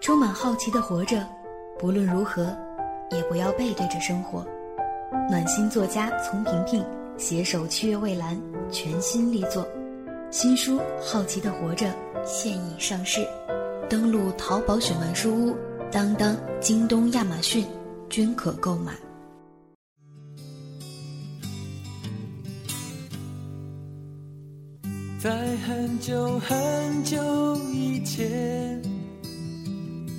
充满好奇的活着，不论如何，也不要背对着生活。暖心作家丛萍萍携手七月蔚蓝全新力作，新书《好奇的活着》现已上市，登录淘宝雪漫书屋、当当、京东、亚马逊均可购买。在很久很久以前，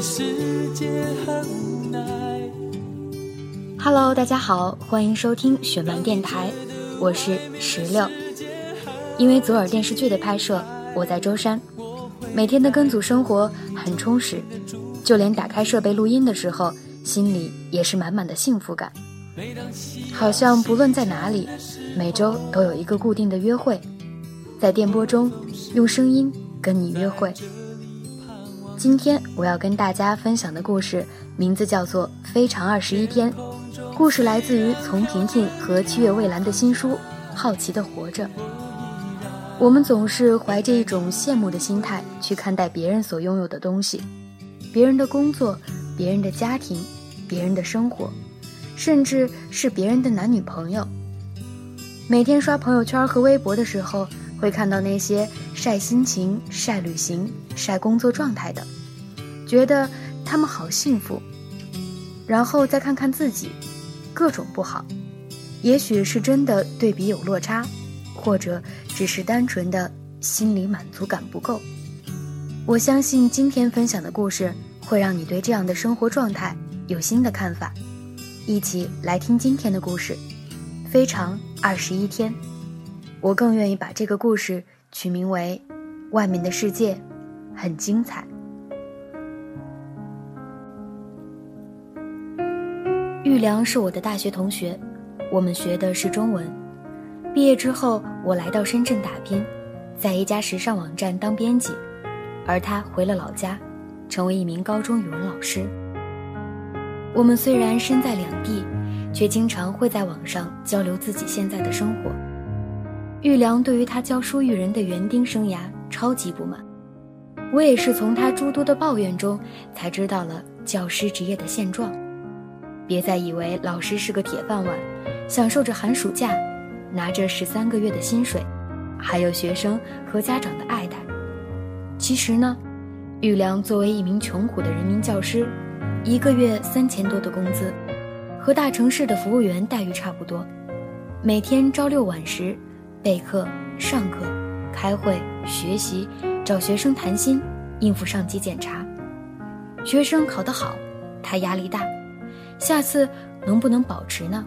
世界很无奈。Hello，大家好，欢迎收听雪漫电台，我是石榴。因为左耳电视剧的拍摄，我在舟山，每天的跟组生活很充实，就连打开设备录音的时候，心里也是满满的幸福感。好像不论在哪里，每周都有一个固定的约会，在电波中用声音跟你约会。今天我要跟大家分享的故事名字叫做《非常二十一天》，故事来自于丛萍萍和七月蔚蓝的新书《好奇的活着》。我们总是怀着一种羡慕的心态去看待别人所拥有的东西，别人的工作，别人的家庭，别人的生活，甚至是别人的男女朋友。每天刷朋友圈和微博的时候，会看到那些晒心情、晒旅行、晒工作状态的，觉得他们好幸福。然后再看看自己，各种不好，也许是真的对比有落差。或者只是单纯的心理满足感不够。我相信今天分享的故事会让你对这样的生活状态有新的看法。一起来听今天的故事，非常二十一天。我更愿意把这个故事取名为《外面的世界很精彩》。玉良是我的大学同学，我们学的是中文。毕业之后，我来到深圳打拼，在一家时尚网站当编辑，而他回了老家，成为一名高中语文老师。我们虽然身在两地，却经常会在网上交流自己现在的生活。玉良对于他教书育人的园丁生涯超级不满，我也是从他诸多的抱怨中才知道了教师职业的现状。别再以为老师是个铁饭碗，享受着寒暑假。拿着十三个月的薪水，还有学生和家长的爱戴。其实呢，玉良作为一名穷苦的人民教师，一个月三千多的工资，和大城市的服务员待遇差不多。每天朝六晚十，备课、上课、开会、学习，找学生谈心，应付上级检查。学生考得好，他压力大，下次能不能保持呢？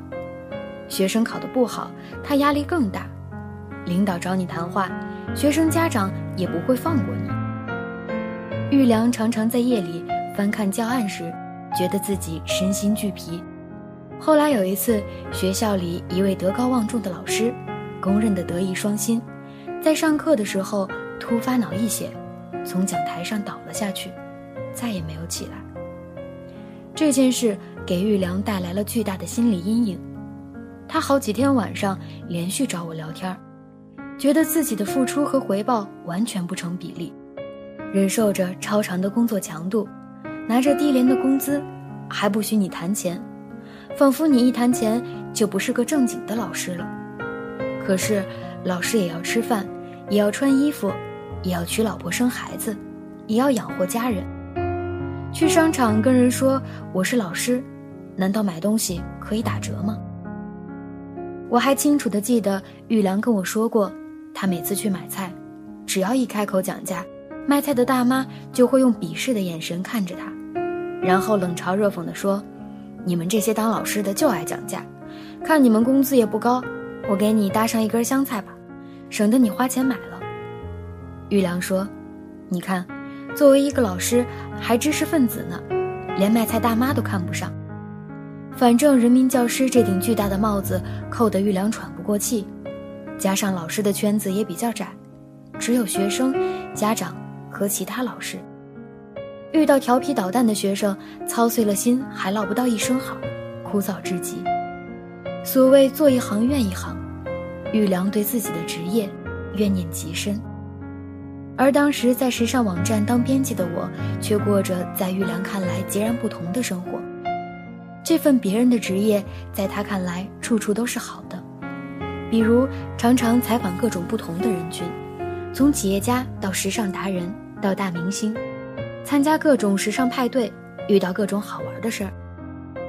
学生考得不好，他压力更大。领导找你谈话，学生家长也不会放过你。玉良常常在夜里翻看教案时，觉得自己身心俱疲。后来有一次，学校里一位德高望重的老师，公认的德艺双馨，在上课的时候突发脑溢血，从讲台上倒了下去，再也没有起来。这件事给玉良带来了巨大的心理阴影。他好几天晚上连续找我聊天觉得自己的付出和回报完全不成比例，忍受着超长的工作强度，拿着低廉的工资，还不许你谈钱，仿佛你一谈钱就不是个正经的老师了。可是老师也要吃饭，也要穿衣服，也要娶老婆生孩子，也要养活家人。去商场跟人说我是老师，难道买东西可以打折吗？我还清楚的记得玉良跟我说过，他每次去买菜，只要一开口讲价，卖菜的大妈就会用鄙视的眼神看着他，然后冷嘲热讽的说：“你们这些当老师的就爱讲价，看你们工资也不高，我给你搭上一根香菜吧，省得你花钱买了。”玉良说：“你看，作为一个老师，还知识分子呢，连卖菜大妈都看不上。反正人民教师这顶巨大的帽子扣得玉良喘不过气，加上老师的圈子也比较窄，只有学生、家长和其他老师。遇到调皮捣蛋的学生，操碎了心还唠不到一声好，枯燥至极。所谓做一行怨一行，玉良对自己的职业怨念极深。而当时在时尚网站当编辑的我，却过着在玉良看来截然不同的生活。这份别人的职业，在他看来处处都是好的，比如常常采访各种不同的人群，从企业家到时尚达人到大明星，参加各种时尚派对，遇到各种好玩的事儿。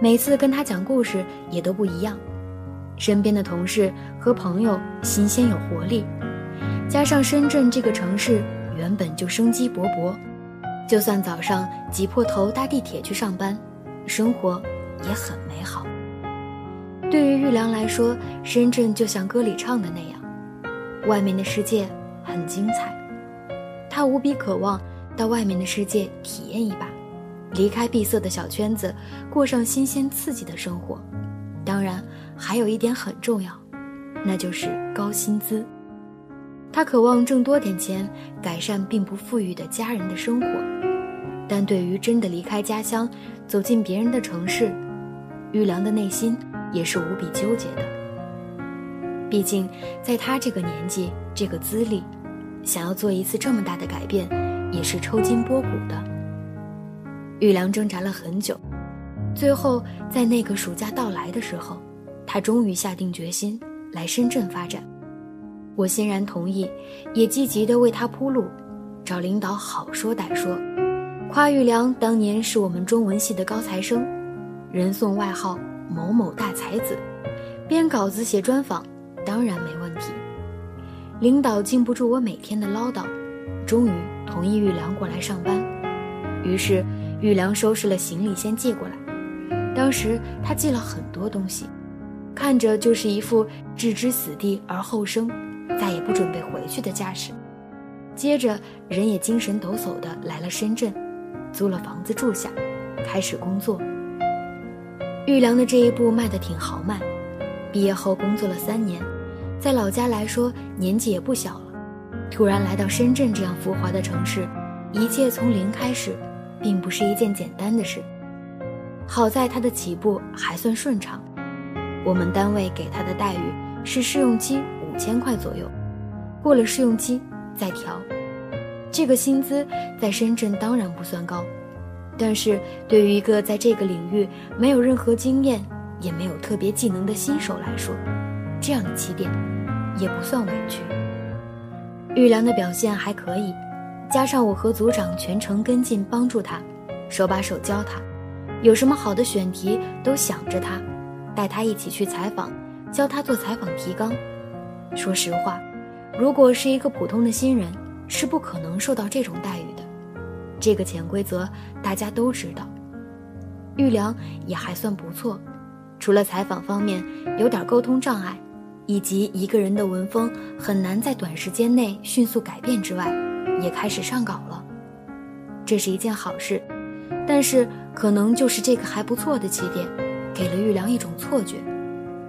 每次跟他讲故事也都不一样，身边的同事和朋友新鲜有活力，加上深圳这个城市原本就生机勃勃，就算早上挤破头搭地铁去上班，生活。也很美好。对于玉良来说，深圳就像歌里唱的那样，外面的世界很精彩，他无比渴望到外面的世界体验一把，离开闭塞的小圈子，过上新鲜刺激的生活。还有一点很重要，那就是高薪资。他渴望挣多点钱，改善并不富裕的家人的生活。但对于真的离开家乡，走进别人的城市，玉良的内心也是无比纠结的。毕竟，在他这个年纪、这个资历，想要做一次这么大的改变，也是抽筋剥骨的。玉良挣扎了很久，最后在那个暑假到来的时候，他终于下定决心来深圳发展。我欣然同意，也积极地为他铺路，找领导好说歹说，夸玉良当年是我们中文系的高材生。人送外号“某某大才子”，编稿子写专访，当然没问题。领导禁不住我每天的唠叨，终于同意玉良过来上班。于是玉良收拾了行李，先寄过来。当时他寄了很多东西，看着就是一副置之死地而后生，再也不准备回去的架势。接着人也精神抖擞的来了深圳，租了房子住下，开始工作。玉良的这一步迈得挺豪迈，毕业后工作了三年，在老家来说年纪也不小了，突然来到深圳这样浮华的城市，一切从零开始，并不是一件简单的事。好在他的起步还算顺畅，我们单位给他的待遇是试用期五千块左右，过了试用期再调。这个薪资在深圳当然不算高。但是对于一个在这个领域没有任何经验，也没有特别技能的新手来说，这样的起点也不算委屈。玉良的表现还可以，加上我和组长全程跟进帮助他，手把手教他，有什么好的选题都想着他，带他一起去采访，教他做采访提纲。说实话，如果是一个普通的新人，是不可能受到这种待遇的。这个潜规则大家都知道，玉良也还算不错，除了采访方面有点沟通障碍，以及一个人的文风很难在短时间内迅速改变之外，也开始上稿了，这是一件好事。但是可能就是这个还不错的起点，给了玉良一种错觉，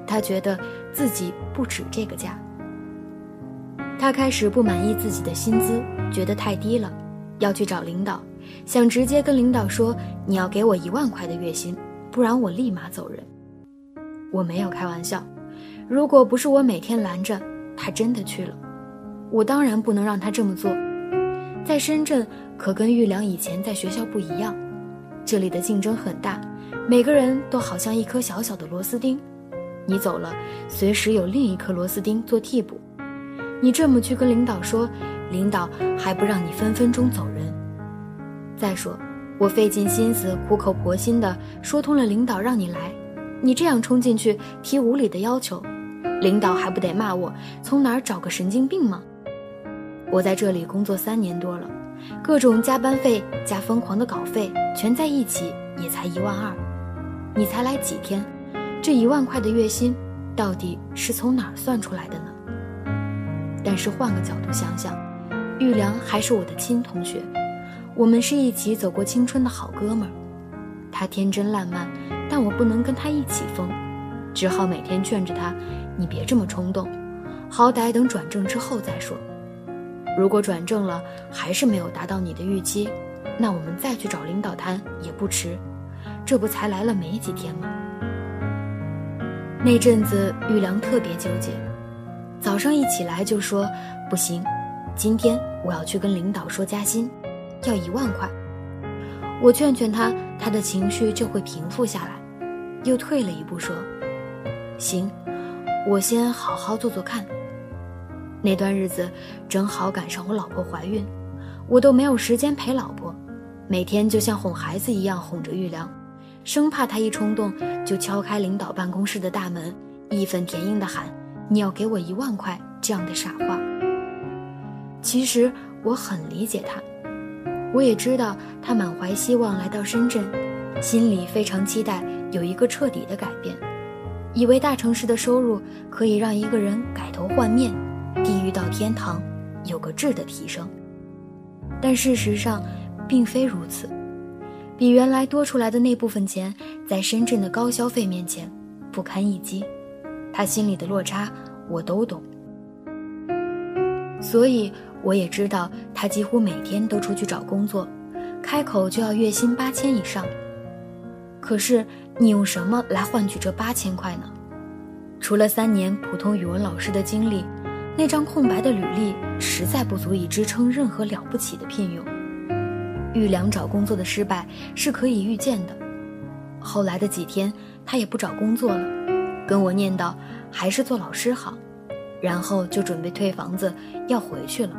他觉得自己不止这个价。他开始不满意自己的薪资，觉得太低了。要去找领导，想直接跟领导说你要给我一万块的月薪，不然我立马走人。我没有开玩笑，如果不是我每天拦着他，真的去了。我当然不能让他这么做。在深圳可跟玉良以前在学校不一样，这里的竞争很大，每个人都好像一颗小小的螺丝钉，你走了，随时有另一颗螺丝钉做替补。你这么去跟领导说。领导还不让你分分钟走人。再说，我费尽心思、苦口婆心的说通了领导让你来，你这样冲进去提无理的要求，领导还不得骂我从哪儿找个神经病吗？我在这里工作三年多了，各种加班费加疯狂的稿费全在一起也才一万二，你才来几天，这一万块的月薪到底是从哪儿算出来的呢？但是换个角度想想。玉良还是我的亲同学，我们是一起走过青春的好哥们儿。他天真烂漫，但我不能跟他一起疯，只好每天劝着他：“你别这么冲动，好歹等转正之后再说。如果转正了还是没有达到你的预期，那我们再去找领导谈也不迟。这不才来了没几天吗？”那阵子玉良特别纠结，早上一起来就说：“不行，今天我要去跟领导说加薪，要一万块。”我劝劝他，他的情绪就会平复下来，又退了一步说：“行，我先好好做做看。”那段日子正好赶上我老婆怀孕，我都没有时间陪老婆，每天就像哄孩子一样哄着玉良，生怕他一冲动就敲开领导办公室的大门，义愤填膺地喊：“你要给我一万块！”这样的傻话。其实我很理解他。我也知道他满怀希望来到深圳，心里非常期待有一个彻底的改变，以为大城市的收入可以让一个人改头换面，地狱到天堂有个质的提升。但事实上，并非如此，比原来多出来的那部分钱，在深圳的高消费面前不堪一击，他心里的落差我都懂，所以。我也知道他几乎每天都出去找工作，开口就要月薪八千以上。可是你用什么来换取这八千块呢？除了三年普通语文老师的经历，那张空白的履历实在不足以支撑任何了不起的聘用。玉良找工作的失败是可以预见的。后来的几天，他也不找工作了，跟我念叨还是做老师好，然后就准备退房子要回去了。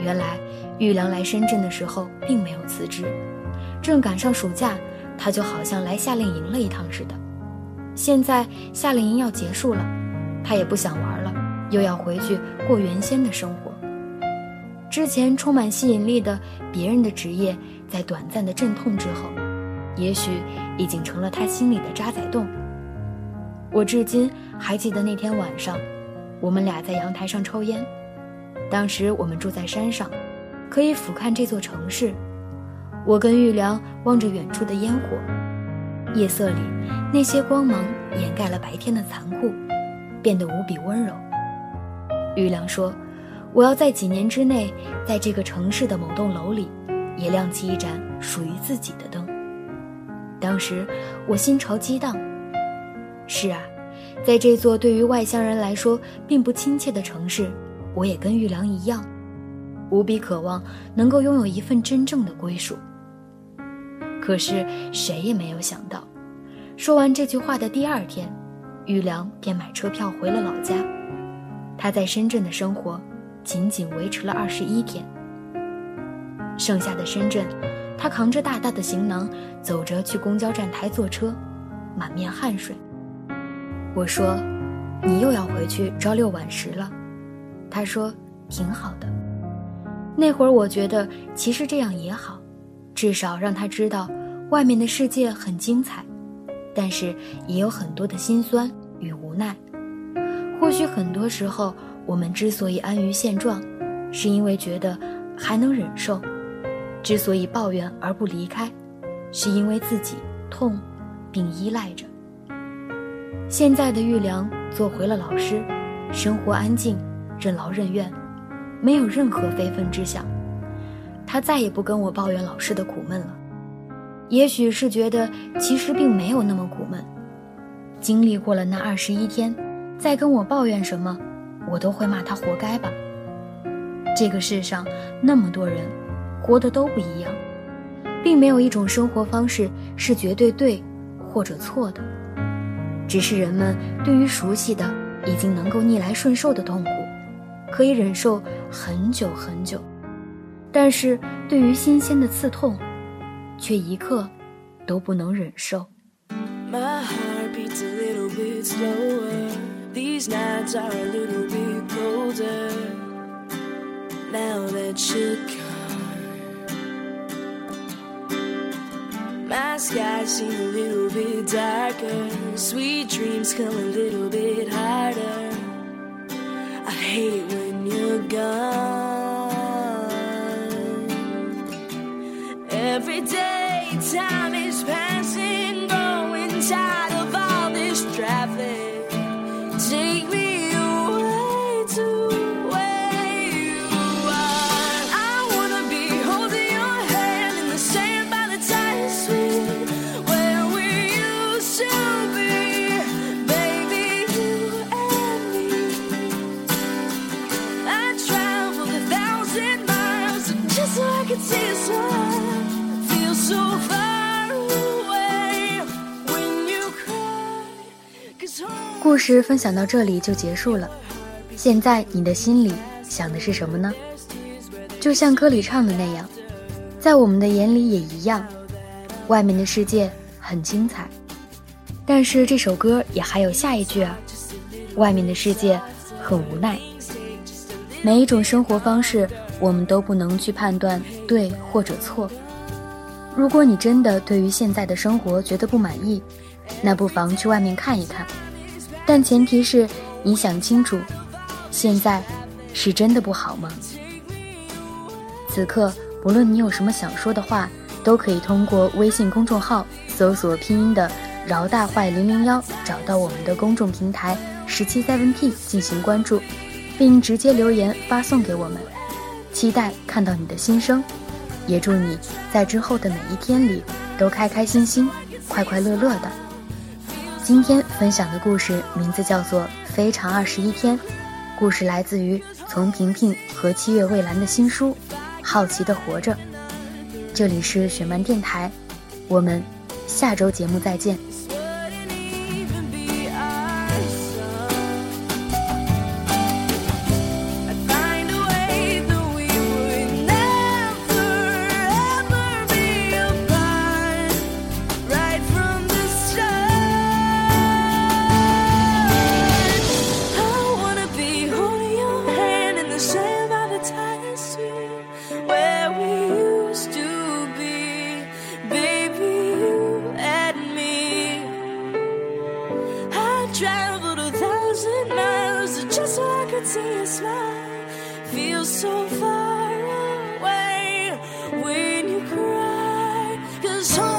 原来，玉良来深圳的时候并没有辞职，正赶上暑假，他就好像来夏令营了一趟似的。现在夏令营要结束了，他也不想玩了，又要回去过原先的生活。之前充满吸引力的别人的职业，在短暂的阵痛之后，也许已经成了他心里的渣滓洞。我至今还记得那天晚上，我们俩在阳台上抽烟。当时我们住在山上，可以俯瞰这座城市。我跟玉良望着远处的烟火，夜色里那些光芒掩盖了白天的残酷，变得无比温柔。玉良说：“我要在几年之内，在这个城市的某栋楼里，也亮起一盏属于自己的灯。”当时我心潮激荡。是啊，在这座对于外乡人来说并不亲切的城市。我也跟玉良一样，无比渴望能够拥有一份真正的归属。可是谁也没有想到，说完这句话的第二天，玉良便买车票回了老家。他在深圳的生活仅仅维持了二十一天。剩下的深圳，他扛着大大的行囊，走着去公交站台坐车，满面汗水。我说：“你又要回去朝六晚十了。”他说：“挺好的。”那会儿我觉得其实这样也好，至少让他知道外面的世界很精彩，但是也有很多的心酸与无奈。或许很多时候我们之所以安于现状，是因为觉得还能忍受；之所以抱怨而不离开，是因为自己痛，并依赖着。现在的玉良做回了老师，生活安静。任劳任怨，没有任何非分之想。他再也不跟我抱怨老师的苦闷了。也许是觉得其实并没有那么苦闷。经历过了那二十一天，再跟我抱怨什么，我都会骂他活该吧。这个世上那么多人，活的都不一样，并没有一种生活方式是绝对对或者错的，只是人们对于熟悉的已经能够逆来顺受的痛苦。可以忍受很久很久，但是对于新鲜的刺痛，却一刻都不能忍受。colder now that you're gone. My sky seems a little bit darker. Sweet dreams come a little bit harder. I hate 故事分享到这里就结束了。现在你的心里想的是什么呢？就像歌里唱的那样，在我们的眼里也一样，外面的世界很精彩，但是这首歌也还有下一句啊，外面的世界很无奈。每一种生活方式，我们都不能去判断对或者错。如果你真的对于现在的生活觉得不满意，那不妨去外面看一看。但前提是你想清楚，现在是真的不好吗？此刻，不论你有什么想说的话，都可以通过微信公众号搜索拼音的“饶大坏零零幺”，找到我们的公众平台十七 seven p 进行关注，并直接留言发送给我们。期待看到你的心声，也祝你在之后的每一天里都开开心心、快快乐乐的。今天分享的故事名字叫做《非常二十一天》，故事来自于丛萍萍和七月蔚蓝的新书《好奇的活着》。这里是雪漫电台，我们下周节目再见。So. home.